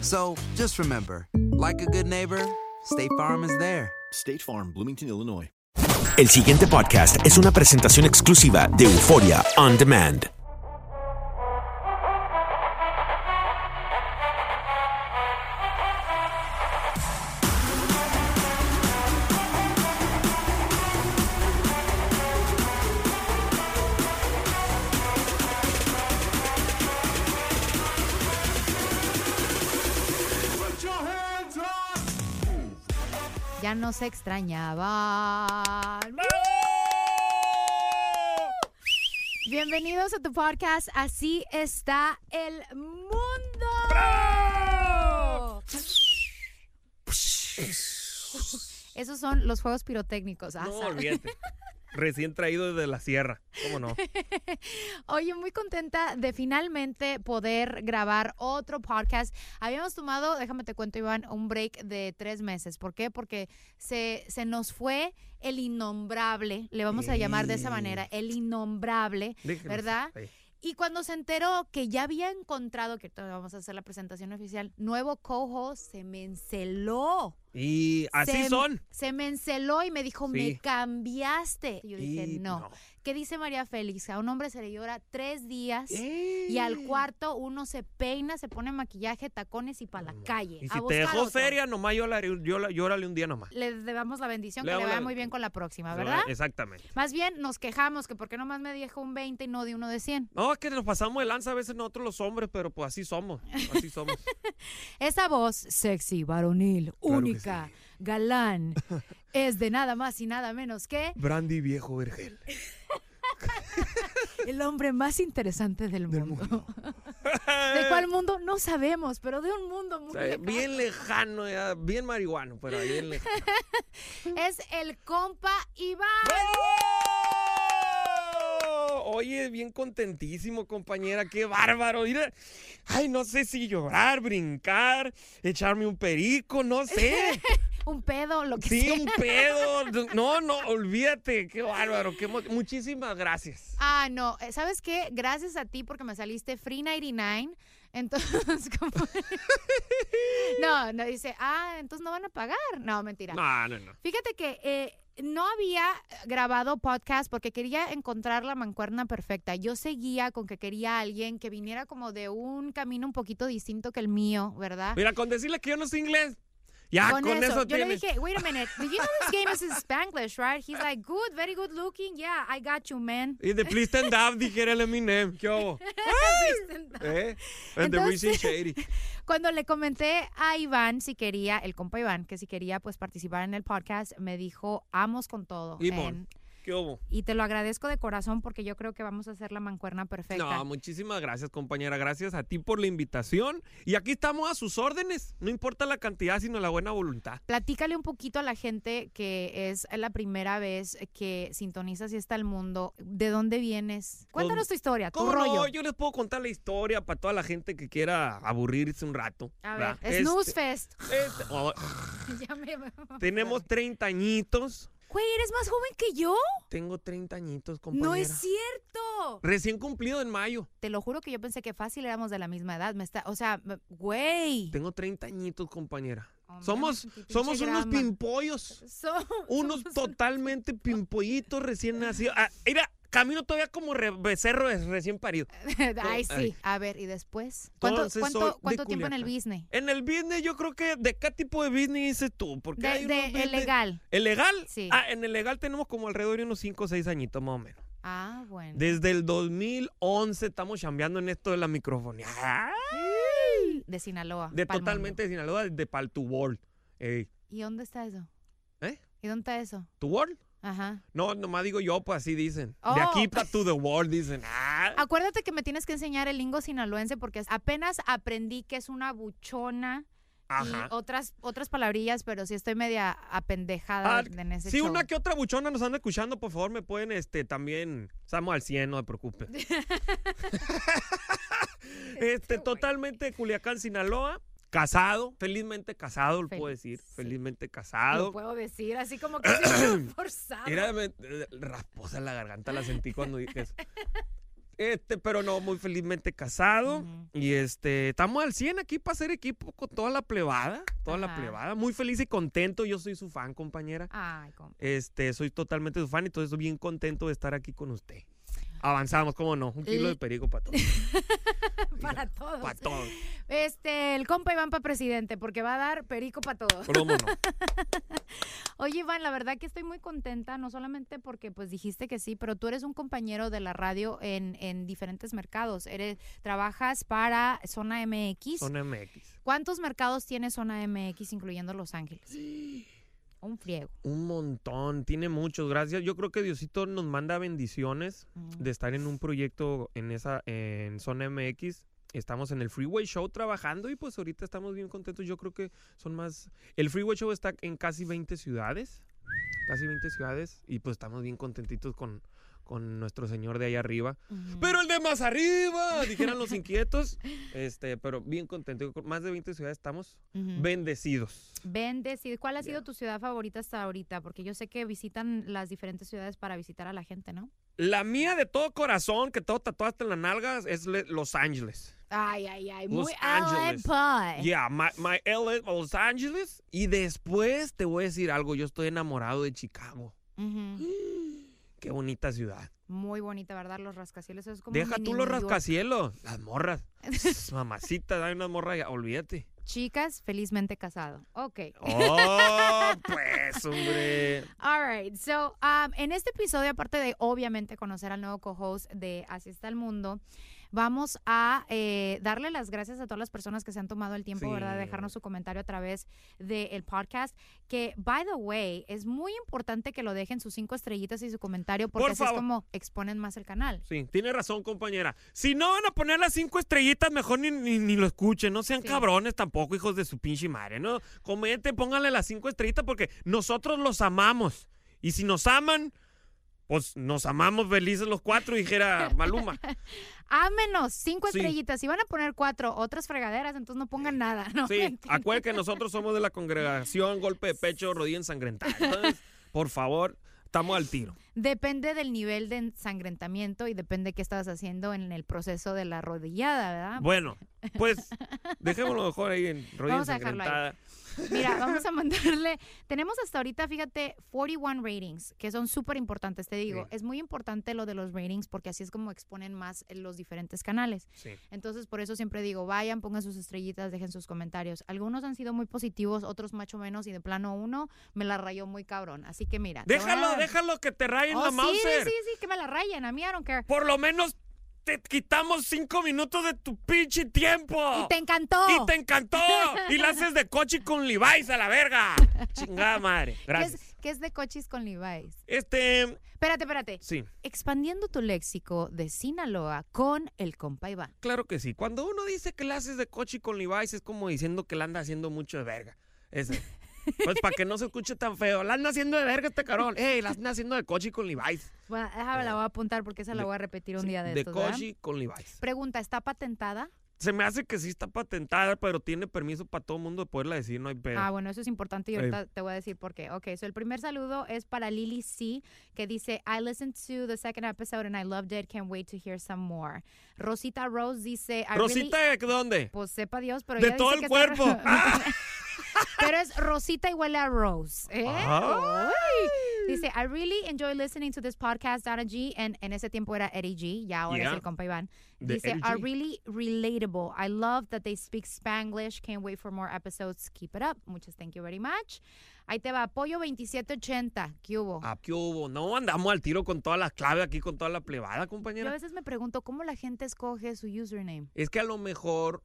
So just remember, like a good neighbor, State Farm is there. State Farm, Bloomington, Illinois. El siguiente podcast es una presentación exclusiva de Euforia On Demand. Ya no se extrañaba. Bienvenidos a tu podcast. Así está el mundo. Esos son los juegos pirotécnicos. Ah, No, olvídate. Recién traído desde la sierra. ¿Cómo no? Oye, muy contenta de finalmente poder grabar otro podcast. Habíamos tomado, déjame te cuento, Iván, un break de tres meses. ¿Por qué? Porque se, se nos fue el innombrable, le vamos a llamar de esa manera, el innombrable, ¿verdad? Ahí. Y cuando se enteró que ya había encontrado, que vamos a hacer la presentación oficial, nuevo co-host, se me enceló. Y así Se- son. Se me enceló y me dijo, me cambiaste. Y yo dije, no. ¿Qué dice María Félix? A un hombre se le llora tres días y al ¡Eh! cuarto uno se peina, se pone maquillaje, tacones y para la calle. Y a si te dejó otro. seria, nomás la- llórale un día nomás. Le debamos la bendición, Le que le vaya la- muy bien con la próxima, ¿verdad? Exactamente. Más bien nos quejamos que porque nomás me dejó un 20 y no de uno de 100. No, es que nos pasamos de lanza a veces nosotros los hombres, pero pues así somos. Así somos. Esa voz sexy, varonil, Claro única, galán, es de nada más y nada menos que Brandy viejo vergel. el hombre más interesante del mundo. ¿De cuál mundo? No sabemos, pero de un mundo muy O sea, lejano. bien lejano, ya, bien marihuano, pero bien lejano. Es el compa Iván. ¡Bravo! Oye, bien contentísimo, compañera, qué bárbaro. Mira, ay, no sé si llorar, brincar, echarme un perico, no sé. Un pedo, lo que Sí, sea. un pedo. No, no, olvídate, qué bárbaro. Qué Muchísimas gracias. Ah, no. eh, ¿Sabes qué? Gracias a ti porque me saliste Free 99. Entonces, como... no, no dice, ah, entonces no van a pagar. No, mentira. No, no, no. Fíjate que eh, no había grabado podcast porque quería encontrar la mancuerna perfecta. Yo seguía con que quería a alguien que viniera como de un camino un poquito distinto que el mío, ¿verdad? Mira, con decirle que yo no sé inglés, Ya con, con, eso, eso, yo tienes. le dije, wait a minute, do you know this game is in Spanglish, right? He's like, good, very good looking. Yeah, I got you, man. Y de Please Stand Up, dijera el Eminem. ¿Qué hubo? ¿Eh? And the Entonces- Reason Shady. Cuando le comenté a Iván si quería, el compa Iván, que si quería pues participar en el podcast, me dijo, vamos con todo. Limón. en- ¿Qué hubo? y te lo agradezco de corazón porque yo creo que vamos a hacer la mancuerna perfecta. No, muchísimas gracias, compañera. Gracias a ti por la invitación. Y aquí estamos a sus órdenes. No importa la cantidad, sino la buena voluntad. Platícale un poquito a la gente que es la primera vez que sintonizas y está el mundo. ¿De dónde vienes? Cuéntanos tu historia, tu ¿Cómo rollo. no? Yo les puedo contar la historia para toda la gente que quiera aburrirse un rato. A ver, ¿verdad? Este- Fest. este- oh, Ya me- tenemos 30 añitos. Güey, ¿eres más joven que yo? Tengo 30 añitos, compañera. No es cierto. Recién cumplido en mayo. Te lo juro que yo pensé que fácil éramos de la misma edad. Me está, o sea, güey. Tengo 30 añitos, compañera. Somos somos unos pimpollos. So- Unos somos- totalmente pimpollitos recién nacidos. Ah, mira, camino todavía como re- becerro de recién parido. Ay, sí. Ay. A ver, ¿y después? ¿Cuánto, Entonces, cuánto- soy de cuánto tiempo en el business? En el business yo creo que de qué tipo de business dices tú, porque De, hay de- unos el business- legal. ¿El legal? Sí. Ah, en el legal tenemos como alrededor de unos 5 o 6 añitos más o menos. Ah, bueno. Desde el 2011 estamos chambeando en esto de la microfonía. De Sinaloa. De totalmente de Sinaloa, de Pal to World. Ey, ¿Y dónde está eso? ¿Eh? ¿Y dónde está eso? ¿To World? Ajá. No, nomás digo yo, pues así dicen. De Oh. aquí para to the world, dicen. Ah. Acuérdate que me tienes que enseñar el lingo sinaloense porque apenas aprendí que es una buchona Ajá. y otras otras palabrillas, pero sí estoy media apendejada Ah, en ese Si show. una que otra buchona nos anda escuchando, por favor, me pueden este también. Estamos al 100, no se preocupen. este, totalmente Culiacán, Sinaloa. Casado, felizmente casado, lo puedo decir. Felizmente Lo casado. puedo decir, así como que forzado. Era me- eh, rasposa en la garganta, la sentí cuando dije eso. Este, pero no, muy felizmente casado. Y este, estamos al 100 aquí para hacer equipo con toda la plebada. Toda la plebada. Muy feliz y contento. Yo soy su fan, compañera. Ay, compa. Este, soy totalmente su fan y entonces estoy bien contento de estar aquí con usted. Avanzamos, ¿cómo no? Un kilo de perico para todos. para todos. Para todos. Este, el compa Iván para presidente, porque va a dar perico para todos. ¿Cómo no? Oye, Iván, la verdad que estoy muy contenta, no solamente porque pues dijiste que sí, pero tú eres un compañero de la radio en, en diferentes mercados. Eres, trabajas para Zona MX. Zona MX. ¿Cuántos mercados tiene Zona MX, incluyendo Los Ángeles? Un friego. Un montón, tiene muchos, gracias. Yo creo que Diosito nos manda bendiciones de estar en un proyecto en esa, en Zona MX. Estamos en el Freeway Show trabajando y pues ahorita estamos bien contentos. Yo creo que son más... El Freeway Show está en casi 20 ciudades, casi 20 ciudades y pues estamos bien contentitos con, con nuestro señor de ahí arriba. Pero el de más arriba, dijeran los inquietos. Este, pero bien contento. Con más de 20 ciudades estamos Ujú. bendecidos. Bendecido. ¿Cuál ha sido tu ciudad favorita hasta ahorita? Porque yo sé que visitan las diferentes ciudades para visitar a la gente, ¿no? La mía de todo corazón, que todo tatuaste en las nalgas, es Los Ángeles. Ay, ay, ay. Los Muy Ángeles. Yeah, my, my LA, Los Ángeles. Y después te voy a decir algo, yo estoy enamorado de Chicago. Ujú. Qué bonita ciudad. Muy bonita, ¿verdad? Los rascacielos es como. Deja tú los rascacielos, las morras. Mamacita, hay unas morras, ya, olvídate. Chicas, felizmente casado. Ok. Oh, pues, hombre. All right. So, um, en este episodio, aparte de obviamente conocer al nuevo co-host de Así está el mundo, vamos a eh, darle las gracias a todas las personas que se han tomado el tiempo, Sí. ¿verdad?, de dejarnos su comentario a través del podcast. Que, by the way, es muy importante que lo dejen sus cinco estrellitas y su comentario, porque Por así es como exponen más el canal. Sí, tiene razón, compañera. Si no van a poner las cinco estrellitas, mejor ni, ni, ni lo escuchen. No sean Sí. cabrones tampoco, hijos de su pinche madre, ¿no? Comenten, pónganle las cinco estrellitas porque nosotros los amamos. Y si nos aman, pues nos amamos felices los cuatro, dijera Maluma. Ámenos, cinco Sí. estrellitas. Si van a poner cuatro otras fregaderas, entonces no pongan nada, ¿no? Sí, acuérdense que nosotros somos de la congregación Golpe de Pecho, Rodilla Ensangrentada. Entonces, por favor, estamos al tiro. Depende del nivel de ensangrentamiento y depende qué estabas haciendo en el proceso de la rodillada, ¿verdad? Bueno, pues dejémoslo mejor ahí en rodilla Vamos a dejarlo ahí. ensangrentada. Mira, vamos a mandarle. Tenemos hasta ahorita, fíjate, 41 ratings, que son súper importantes. Te digo, Sí. es muy importante lo de los ratings porque así es como exponen más los diferentes canales. Sí. Entonces, por eso siempre digo, vayan, pongan sus estrellitas, dejen sus comentarios. Algunos han sido muy positivos, otros macho menos, y de plano uno me la rayó muy cabrón. Así que mira. Déjalo, a- déjalo que te rayen Oh, la sí, Mauser. Sí, sí, sí, que me la rayen. A mí, I don't care. Por lo menos te quitamos cinco minutos de tu pinche tiempo. Y te encantó. Y te encantó. y la haces de coche con Levi's a la verga. Chingada madre. ¿Qué Gracias. es, qué es de cochis con Levi's? Este, Espérate, espérate. sí, Expandiendo tu léxico de Sinaloa con el compa Iván. claro que sí. Cuando uno dice que la haces de coche con Levi's es como diciendo que la anda haciendo mucho de verga. Ese. Pues para que no se escuche tan feo. La anda haciendo de verga este carón. Ey, la anda haciendo de coche con Levi's. Bueno, déjame, la voy a apuntar porque esa la De- voy a repetir un Sí, día de, de estos, ¿verdad? coche con Levi's. Pregunta, ¿está patentada? Se me hace que sí está patentada, pero tiene permiso para todo el mundo de poderla decir, no hay pedo. Ah, bueno, eso es importante y ahorita te voy a decir por qué. Ok, so el primer saludo es para Lily C, que dice, I listened to the second episode and I loved it, can't wait to hear some more. Rosita Rose dice, I ¿Rosita really... de dónde? Pues sepa Dios, pero De ella todo dice el que está- cuerpo. Ah. pero es Rosita y huele a Rose. ¿eh? Ay. Dice, I really enjoy listening to this podcast, Donna G. And en ese tiempo era Eddie G. Ya ahora Yeah. es el compa Iván. Dice, are really relatable. I love that they speak Spanglish. Can't wait for more episodes. Keep it up. Muchas thank you very much. Ahí te va, Pollo 2780. ¿Qué hubo? Ah, ¿qué hubo? No, andamos al tiro con todas las claves aquí, con toda la plebada, Yo a compañera. veces me pregunto cómo la gente escoge su username. Es que a lo mejor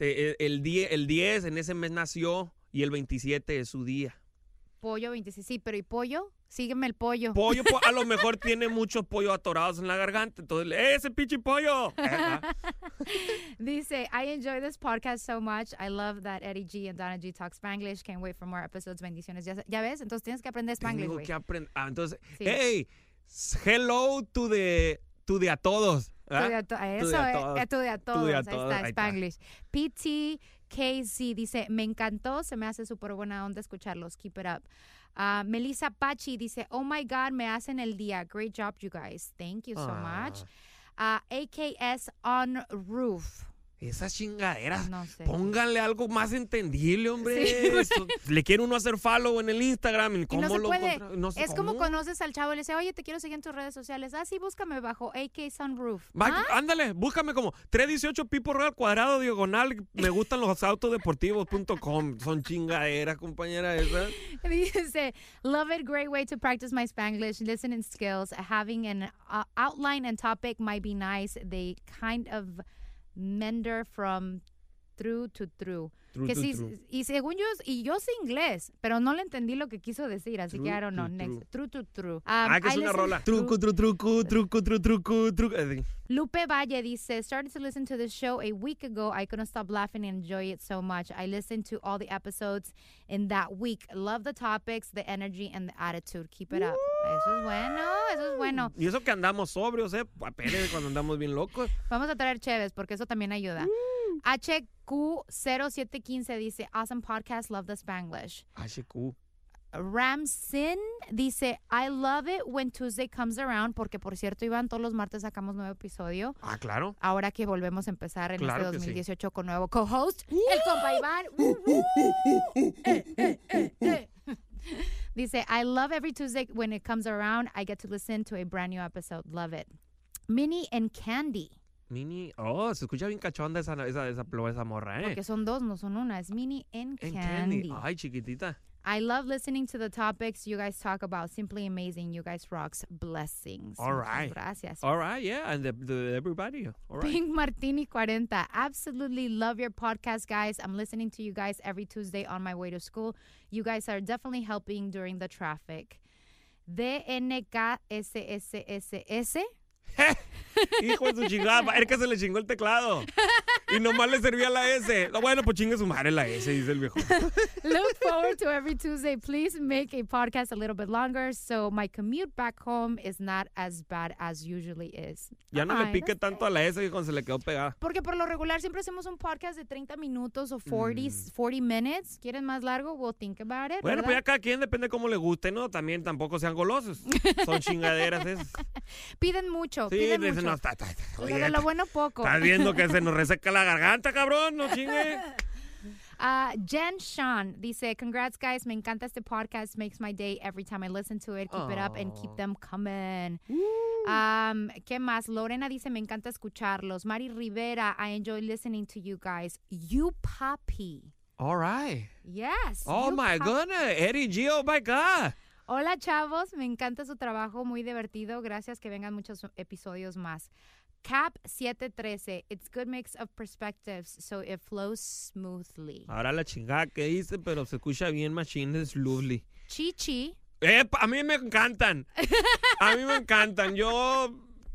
el, el 10, el 10 en ese mes nació y el 27 es su día. Pollo 26. Sí, pero ¿y pollo? Sígueme el pollo. Pollo, po- a lo mejor tiene muchos pollos atorados en la garganta. Entonces, ¡eh, ese pinche pollo! Dice, I enjoy this podcast so much. I love that Eddie G and Donna G talk Spanglish. Can't wait for more episodes. Bendiciones. Ya, ya ves, entonces tienes que aprender Spanglish, Tengo güey. que aprender. Ah, entonces, Sí. hey, hello to the, to the a todos. ¿ah? a de Eso, a eh, todos. eh, tú de a de a todos. Ahí todos, ahí está. Spanglish. PT KC dice, me encantó, se me hace súper buena onda escucharlos. Keep it up. Ah, Melissa Pachi dice, oh my God, me hacen el día. Great job, you guys. Thank you so Ah. much. Ah, AKS on roof. Esas chingaderas. No sé. Pónganle algo más entendible, hombre. Sí, Le quiere uno hacer follow en el Instagram. ¿Y Y cómo no se lo puede. no sé es como conoces al chavo y le dice, oye, te quiero seguir en tus redes sociales. Ah, sí, búscame bajo AK Sunroof. Va, ¿Ah? Ándale, búscame como 318 Pipo Real cuadrado diagonal. Me gustan los autodeportivos.com. Son chingaderas, compañera esa. Dice, love it, great way to practice my Spanglish, listening skills. Having an uh, outline and topic might be nice. They kind of mender from through to through. True que to sí, true. y según yo, y yo sé inglés, pero no le entendí lo que quiso decir, así que True I don't know. Next, true to true. Um, Ah, que es I una listen rola. to- Truco, tru, truco, truco, tru, truco, truco. Lupe Valle dice, started to listen to the show a week ago. I couldn't stop laughing and enjoy it so much. I listened to all the episodes in that week. Love the topics, the energy, and the attitude. Keep it up. Eso es bueno, eso es bueno. Y eso que andamos sobrios, ¿eh? Apenas cuando andamos bien locos. Vamos a traer Chévez porque eso también ayuda. HQ0715 dice, awesome podcast, love the Spanglish. HQ. Ramsin dice, I love it when Tuesday comes around, porque por cierto, Iván, todos los martes sacamos nuevo episodio. Ah, claro. Ahora que volvemos a empezar en Claro este que sí. 2018 con nuevo co-host, el compa Iván. Uh, uh. Dice, I love every Tuesday when it comes around. I get to listen to a brand new episode. Love it. Minnie and Candy. Mini. Oh, se escucha bien cachonda esa, esa, esa, esa morra, ¿eh? Porque son dos, no son una. Es Minnie and En Candy. Ay, chiquitita. I love listening to the topics you guys talk about. Simply amazing. You guys rocks. Blessings. All right. Gracias. All right, yeah. And the, the, everybody. All right. Pink Martini 40. Absolutely love your podcast, guys. I'm listening to you guys every Tuesday on my way to school. You guys are definitely helping during the traffic. DNKSSSS. Hijo de su chingada. Es que se le chingó el teclado. y nomás le servía la S. No, bueno, pues chingue su madre la S, dice el viejo. Look forward to every Tuesday. Please make a podcast a little bit longer so my commute back home is not as bad as usually is. Ya no le Ay, pique tanto a la S, viejo, se le quedó pegada. Porque por lo regular siempre hacemos un podcast de 30 minutos o 40, 40 minutes. ¿Quieren más largo? We'll think about it. Mm. Bueno, pues ya ¿verdad? cada quien depende cómo le guste, ¿no? También tampoco sean golosos. Son chingaderas esas. Piden mucho, Sí, piden dicen, mucho. no, está, está, está, Lo oye, de lo bueno poco. Estás viendo que se nos reseca la garganta, cabrón, no chingue. Uh, Jen Sean dice, congrats guys, me encanta este podcast, makes my day every time I listen to it. Keep it up and keep them coming. Um, ¿Qué más? Lorena dice, me encanta escucharlos. Mari Rivera, I enjoy listening to you guys. You puppy. All right. Yes. Oh my goodness, Eddie G, oh my God. Hola chavos, me encanta su trabajo, muy divertido. Gracias que vengan muchos episodios más. Cap 713, it's good mix of perspectives, so it flows smoothly. Ahora la chingada que dice, pero se escucha bien Machine lovely. Chichi, Epa, a mí me encantan. A mí me encantan. Yo,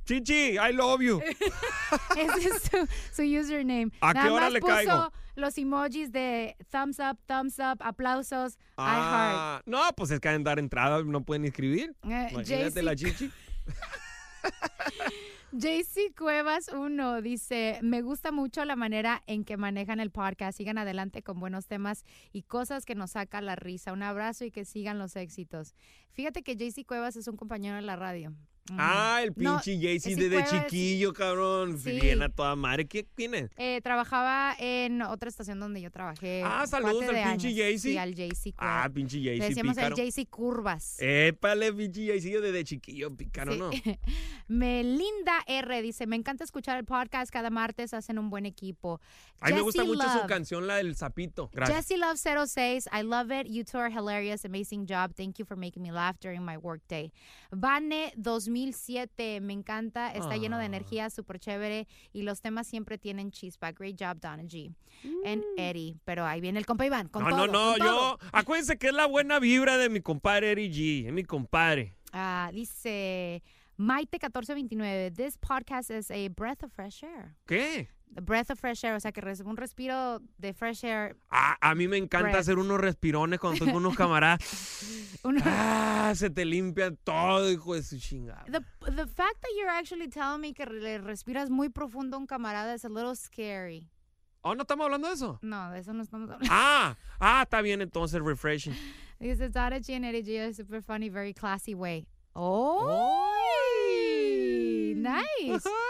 Chichi, I love you. ese es su, su username. ¿A qué hora más le puso caigo? los emojis de thumbs up, thumbs up, aplausos, I Ah, no, pues es que han dar entrada, no pueden escribir. heart. Eh, Imagínate la chichi. JC Cuevas 1 dice, me gusta mucho la manera en que manejan el podcast. Sigan adelante con buenos temas y cosas que nos saca la risa. Un abrazo y que sigan los éxitos. Fíjate que JC Cuevas es un compañero de la radio. Ah, el No, pinche Jaycee sí, desde chiquillo, cabrón. Sí. Bien a toda madre. ¿Qué, ¿Quién es? Eh, trabajaba en otra estación donde yo trabajé. Ah, saludos al pinche. Jaycee. Sí, al Cuevas. Ah, pinche Le Jaycee decíamos el JC Curvas. Épale, pinche Jaycee desde chiquillo, pícaro, Sí. ¿no? Melinda R dice, me encanta escuchar el podcast cada martes, hacen un buen equipo. A mí me gusta mucho su canción, la del sapito. Gracias. Jesse Love 06, I love it. You two are hilarious. Amazing job. Thank you for making me laugh during my workday. Vane 2007, me encanta. Está lleno de Ah. energía, súper chévere. Y los temas siempre tienen chispa. Great job, Donna G. And Eddie. Pero ahí viene el compa Iván. Con Mm. no, todo, no, no, todo. yo. Acuérdense que es la buena vibra de mi compadre Eri G. Es mi compadre. Ah, dice Maite 1429, this podcast is a breath of fresh air. ¿Qué? A breath of fresh air, o sea que un respiro de fresh air. Ah, a mí me encanta Breath. hacer unos respirones cuando estoy con unos camaradas. Ah, se te limpia todo, hijo de su chingada. The, the fact that you're actually telling me que le respiras muy profundo a un camarada is a little scary. Oh, ¿no estamos hablando de eso? No, de eso no estamos hablando. Ah, ah, está bien entonces, refreshing. G and Eddie G are super funny, very classy way. Oh, nice.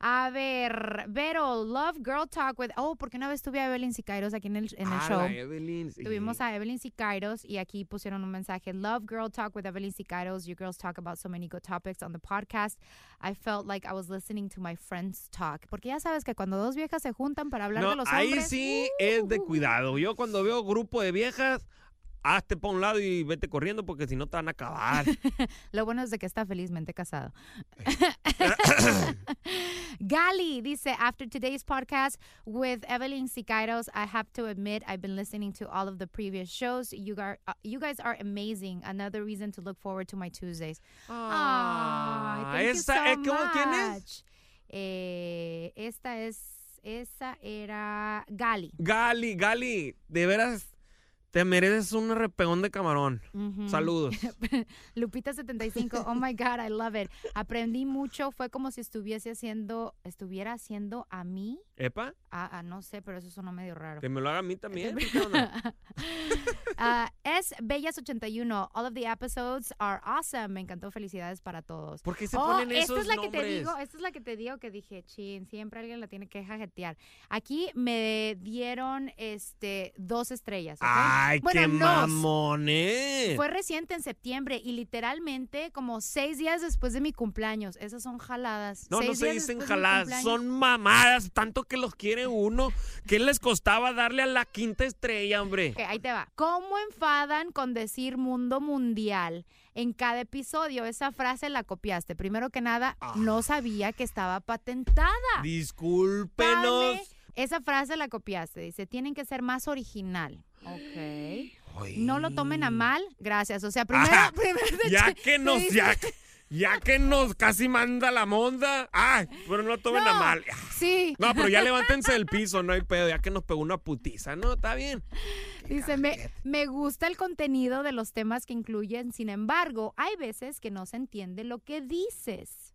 A ver, Vero, Love Girl Talk with. Oh, porque una vez tuve a Evelyn Sicairos aquí en el, en el Ah, show. la Evelyn. Tuvimos a Evelyn Sicairos y aquí pusieron un mensaje. Love Girl Talk with Evelyn Sicairos. You girls talk about so many good topics on the podcast. I felt like I was listening to my friends talk. Porque ya sabes que cuando dos viejas se juntan para hablar No, de los ahí hombres. sí es de cuidado. Yo cuando veo grupo de viejas, hazte para un lado y vete corriendo porque si no te van a acabar. Lo bueno es de que está felizmente casado. Gali dice, after today's podcast with Evelyn Sicairos, I have to admit I've been listening to all of the previous shows. You guys, uh, you guys are amazing. Another reason to look forward to my Tuesdays. Ay, thank you esa- so eh, ¿cómo- quién es? much. Eh, esta es, esa era Gali. Gali, Gali, de veras te mereces un repegón de camarón. Ujú. Saludos. Lupita 75, oh my God, I love it. Aprendí mucho, fue como si estuviese haciendo, estuviera haciendo a mí. ¿Epa? Ah, ah, no sé, pero eso sonó medio raro. Que me lo haga a mí también. Ah, es Bellas81, all of the episodes are awesome. Me encantó, felicidades para todos. ¿Por qué se Oh, ponen esta esos es la que te digo, esta es la que te digo que dije, chin, siempre alguien la tiene que jajetear. Aquí me dieron este dos estrellas. Ay, Bueno, qué nos. mamones. Fue reciente en septiembre y literalmente como seis días después de mi cumpleaños. Esas son jaladas. No, no se dicen jaladas, son mamadas, tanto que los quiere uno. ¿Qué les costaba darle a la quinta estrella, hombre? Ok, ahí te va. ¿Cómo enfadan con decir mundo mundial en cada episodio? Esa frase la copiaste. Primero que nada, Ah. no sabía que estaba patentada. Discúlpenos. Dame- Esa frase la copiaste. Dice, tienen que ser más original. Ok. No lo tomen a mal. Gracias. O sea, primero, Ajá. primero Ya que nos, ya, Ya que nos casi manda la monda. Ay, pero no tomen a mal. Sí. No, pero ya levántense del piso, no hay pedo. Ya que nos pegó una putiza. No, está bien. Dice, me, me gusta el contenido de los temas que incluyen, sin embargo, hay veces que no se entiende lo que dices.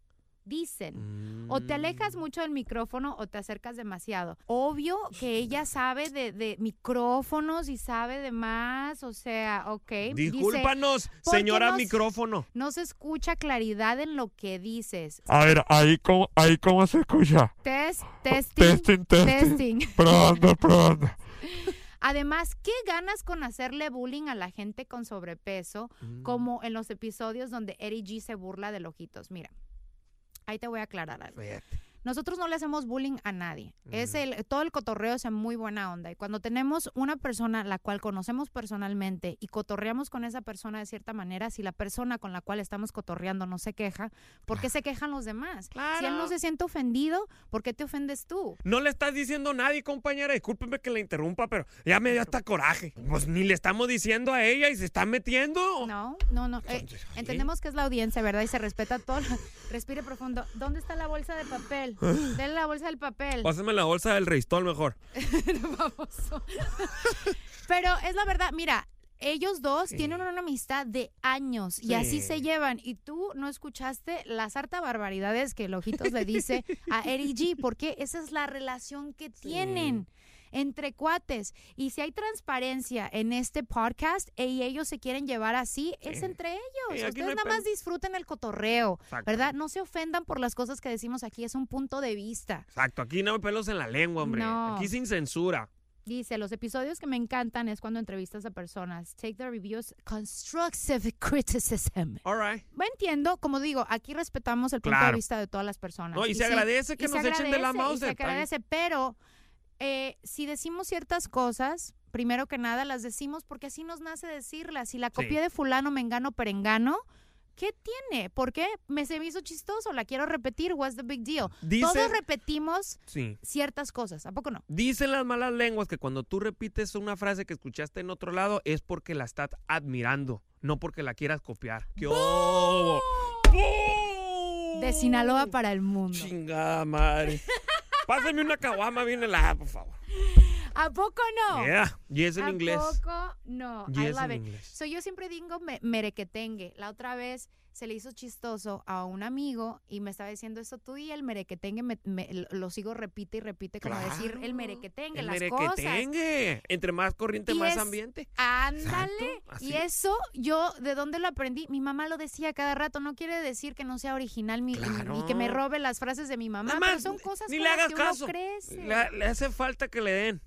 Dicen. O te Mm. alejas mucho del micrófono o te acercas demasiado. Obvio que ella sabe de, de micrófonos y sabe de más, o sea, ok. Discúlpanos, ¿por qué señora no- micrófono. no se escucha claridad en lo que dices. A ver, ahí cómo, ahí cómo se escucha. Test, testing, Testing, testing. testing. Probando, probando. Además, ¿qué ganas con hacerle bullying a la gente con sobrepeso, Mm. como en los episodios donde Eddie G se burla de ojitos? Mira, ahí te voy a aclarar algo. Nosotros no le hacemos bullying a nadie. Es el, todo el cotorreo es en muy buena onda. Y cuando tenemos una persona la cual conocemos personalmente y cotorreamos con esa persona de cierta manera, si la persona con la cual estamos cotorreando no se queja, ¿por qué se quejan los demás? Si él no se siente ofendido, ¿por qué te ofendes tú? No le estás diciendo a nadie, compañera. Discúlpeme que la interrumpa, pero ya me dio hasta coraje. Pues ni le estamos diciendo a ella y se está metiendo. No, no, no. eh, entendemos que es la audiencia, ¿verdad? Y se respeta todo. Respire profundo. ¿Dónde está la bolsa de papel? Denle la bolsa del papel. Pásame la bolsa del Reistol mejor. Baboso. Pero es la verdad, mira, ellos dos tienen una amistad de años y así Sí. se llevan. Y tú no escuchaste las harta barbaridades que el Ojitos le dice a Eri G, porque esa es la relación que tienen entre cuates. Y si hay transparencia en este podcast y ellos se quieren llevar así, es Sí. entre ellos. Sí, Ustedes nada más disfruten el cotorreo, Exacto. ¿verdad? No se ofendan por las cosas que decimos aquí, es un punto de vista. Exacto, aquí no hay pelos en la lengua, hombre. No. Aquí sin censura. Dice, los episodios que me encantan es cuando entrevistas a personas. Take the reviews constructive criticism. All right. Me entiendo, como digo, aquí respetamos el punto de Claro. vista de todas las personas. No, y se agradece que y se nos echen de la agradece, y mouse, Se agradece, pero eh, si decimos ciertas cosas, primero que nada las decimos porque así nos nace decirlas. Si la Sí. copié de fulano, mengano, perengano, ¿qué tiene? ¿Por qué? Me se me hizo chistoso, la quiero repetir, what's the big deal? Dice- Todos repetimos Sí. ciertas cosas, ¿a poco no? Dicen las malas lenguas que cuando tú repites una frase que escuchaste en otro lado es porque la estás admirando, no porque la quieras copiar. ¡Qué! De Sinaloa para el mundo. Chingada madre. Pásame una caguama bien helada, por favor. ¿A poco no? Yeah. Y es en ¿A inglés. poco no? I Yes love en it. So, yo siempre digo me- merequetengue. La otra vez se le hizo chistoso a un amigo y me estaba diciendo eso tú y el merequetengue me- me- lo sigo repite y repite como decir el Claro. merequetengue, El las merequetengue. Entre más corriente, Y más es- ambiente. cosas. Ándale. Exacto. Y eso yo de dónde lo aprendí? Mi mamá lo decía cada rato, no quiere decir que no sea original mi- y- y, que me Claro. robe las frases de mi mamá, pero son cosas Ni con le las hagas que uno caso. crece. Le, le hace falta que le den.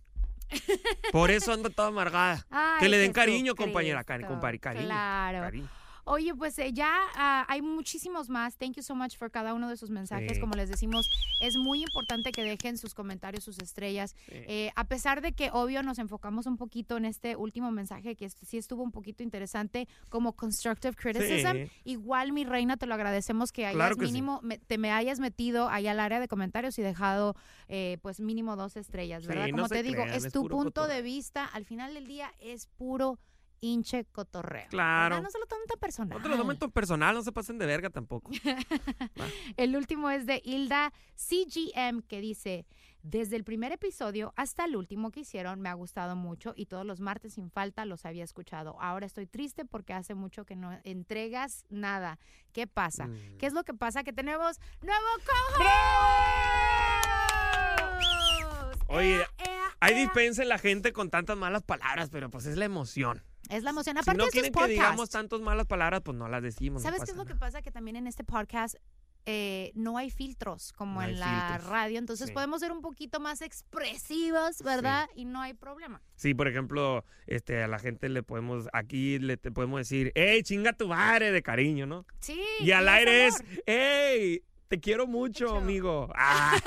Por eso anda toda amargada. Ay, que le den cariño, compañera. Cari, compari, cariño. Claro. Cariño. Oye, pues eh, ya ah, hay muchísimos más. Thank you so much por cada uno de sus mensajes. Sí. Como les decimos, es muy importante que dejen sus comentarios, sus estrellas. Sí. Eh, a pesar de que, obvio, nos enfocamos un poquito en este último mensaje, que est- sí estuvo un poquito interesante, como constructive criticism. Sí. Igual, mi reina, te lo agradecemos que hayas Claro que sí. mínimo, me- te me hayas metido ahí al área de comentarios y dejado, eh, pues, mínimo dos estrellas, ¿verdad? Como te digo, crean, es tu punto de vista. Al final del día es puro hinche cotorreo. Claro. ¿verdad? No se lo tomen tan personal. No te lo tomen tan personal, no se pasen de verga tampoco. El último es de Hilda CGM que dice, desde el primer episodio hasta el último que hicieron me ha gustado mucho y todos los martes sin falta los había escuchado. Ahora estoy triste porque hace mucho que no entregas nada. ¿Qué pasa? Mm. ¿Qué es lo que pasa? Que tenemos nuevo co-host. Oye, ea. dispensen la gente con tantas malas palabras, pero pues es la emoción. Es la emoción. Si Aparte no de estos quieren que digamos podcasts. tantas malas palabras, pues no las decimos. no ¿Sabes qué es lo que pasa? Que también en este podcast eh, no hay filtros como No en la filtros. radio, entonces Sí. podemos ser un poquito más expresivos, ¿verdad? Y no hay problema. Sí, por ejemplo, este, a la gente le podemos, aquí le te podemos decir, ¡Ey, chinga tu madre! de cariño, ¿no? Sí. Y al aire es. ¡Ey! Te quiero mucho, amigo. Ah,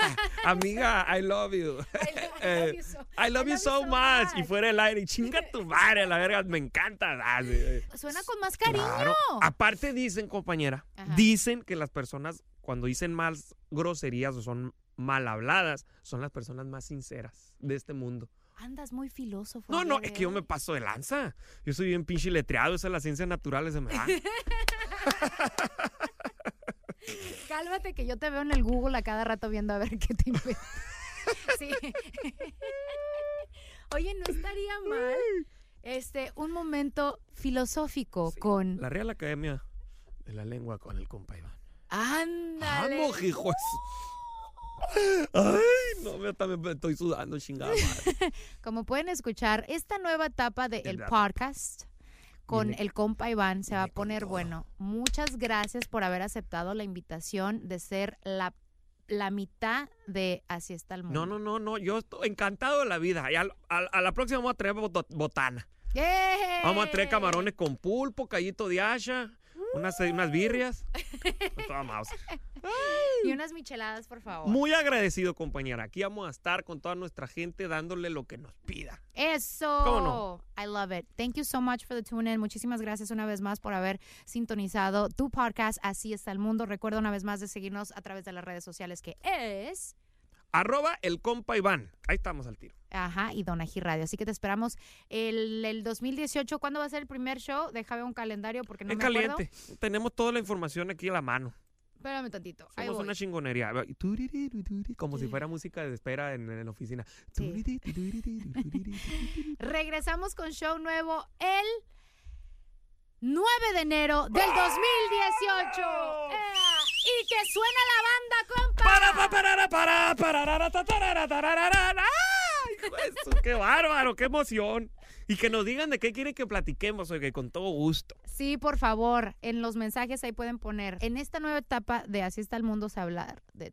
amiga, I love you. I love Eh, you so- I love you so much. Y fuera del aire, chinga tu madre, la verga, me encanta. Ah, sí, eh. Suena con más cariño. Claro. Aparte dicen, compañera, Ajá. dicen que las personas cuando dicen más groserías o son mal habladas, son las personas más sinceras de este mundo. Andas muy filósofo. No, el no, es que yo me paso de lanza. Yo soy bien pinche letreado, esa es las ciencias naturales se me da. Cálmate que yo te veo en el Google a cada rato viendo a ver qué te inventas. Sí. Oye, no estaría mal este un momento filosófico con La Real Academia de la Lengua con el compa Iván. Ándale. ¡Vamos, hijo! Ay, no, me, también me estoy sudando, chingada madre. Como pueden escuchar, esta nueva etapa del Del podcast con el compa Iván se va a poner bueno. Muchas gracias por haber aceptado la invitación de ser la, la mitad de Así está el mundo. No, no, no, no. Yo estoy encantado de la vida. Y al- al- a, la próxima vamos a traer bot- botana. ¡Eh! Vamos a traer camarones con pulpo, callito de asha, unas, unas birrias. Toda mouse. Y unas micheladas, por favor. Muy agradecido, compañera. Aquí vamos a estar con toda nuestra gente dándole lo que nos pida. Eso. ¿Cómo no? I love it. Thank you so much for the tune in. Muchísimas gracias una vez más por haber sintonizado tu podcast Así está el mundo. Recuerda una vez más de seguirnos a través de las redes sociales que es Arroba el compa Iván. Ahí estamos al tiro. Ajá, y Donají Radio. Así que te esperamos el, el 2018. ¿Cuándo va a ser el primer show? Déjame un calendario porque no es me acuerdo. caliente. Tenemos toda la información aquí a la mano. Espérame tantito. Ahí Somos voy. una chingonería. Como si fuera música de espera en, en la oficina. Sí. Regresamos con show nuevo el 9 de enero del 2018. ¡Ea! Y que suena la banda, compa. Para, para, parara, ta, tarara, tararara. ¡Ay, hijo de su- ¡Qué bárbaro! ¡Qué emoción! Y que nos digan de qué quieren que platiquemos, y con todo gusto. Sí, por favor, en los mensajes ahí pueden poner. En esta nueva etapa de Así está el mundo se hablar de,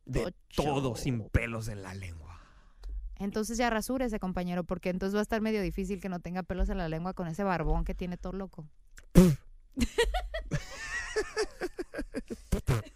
todo, sin pelos en la lengua. Entonces ya rasúrese, compañero, porque entonces va a estar medio difícil que no tenga pelos en la lengua con ese barbón que tiene todo loco.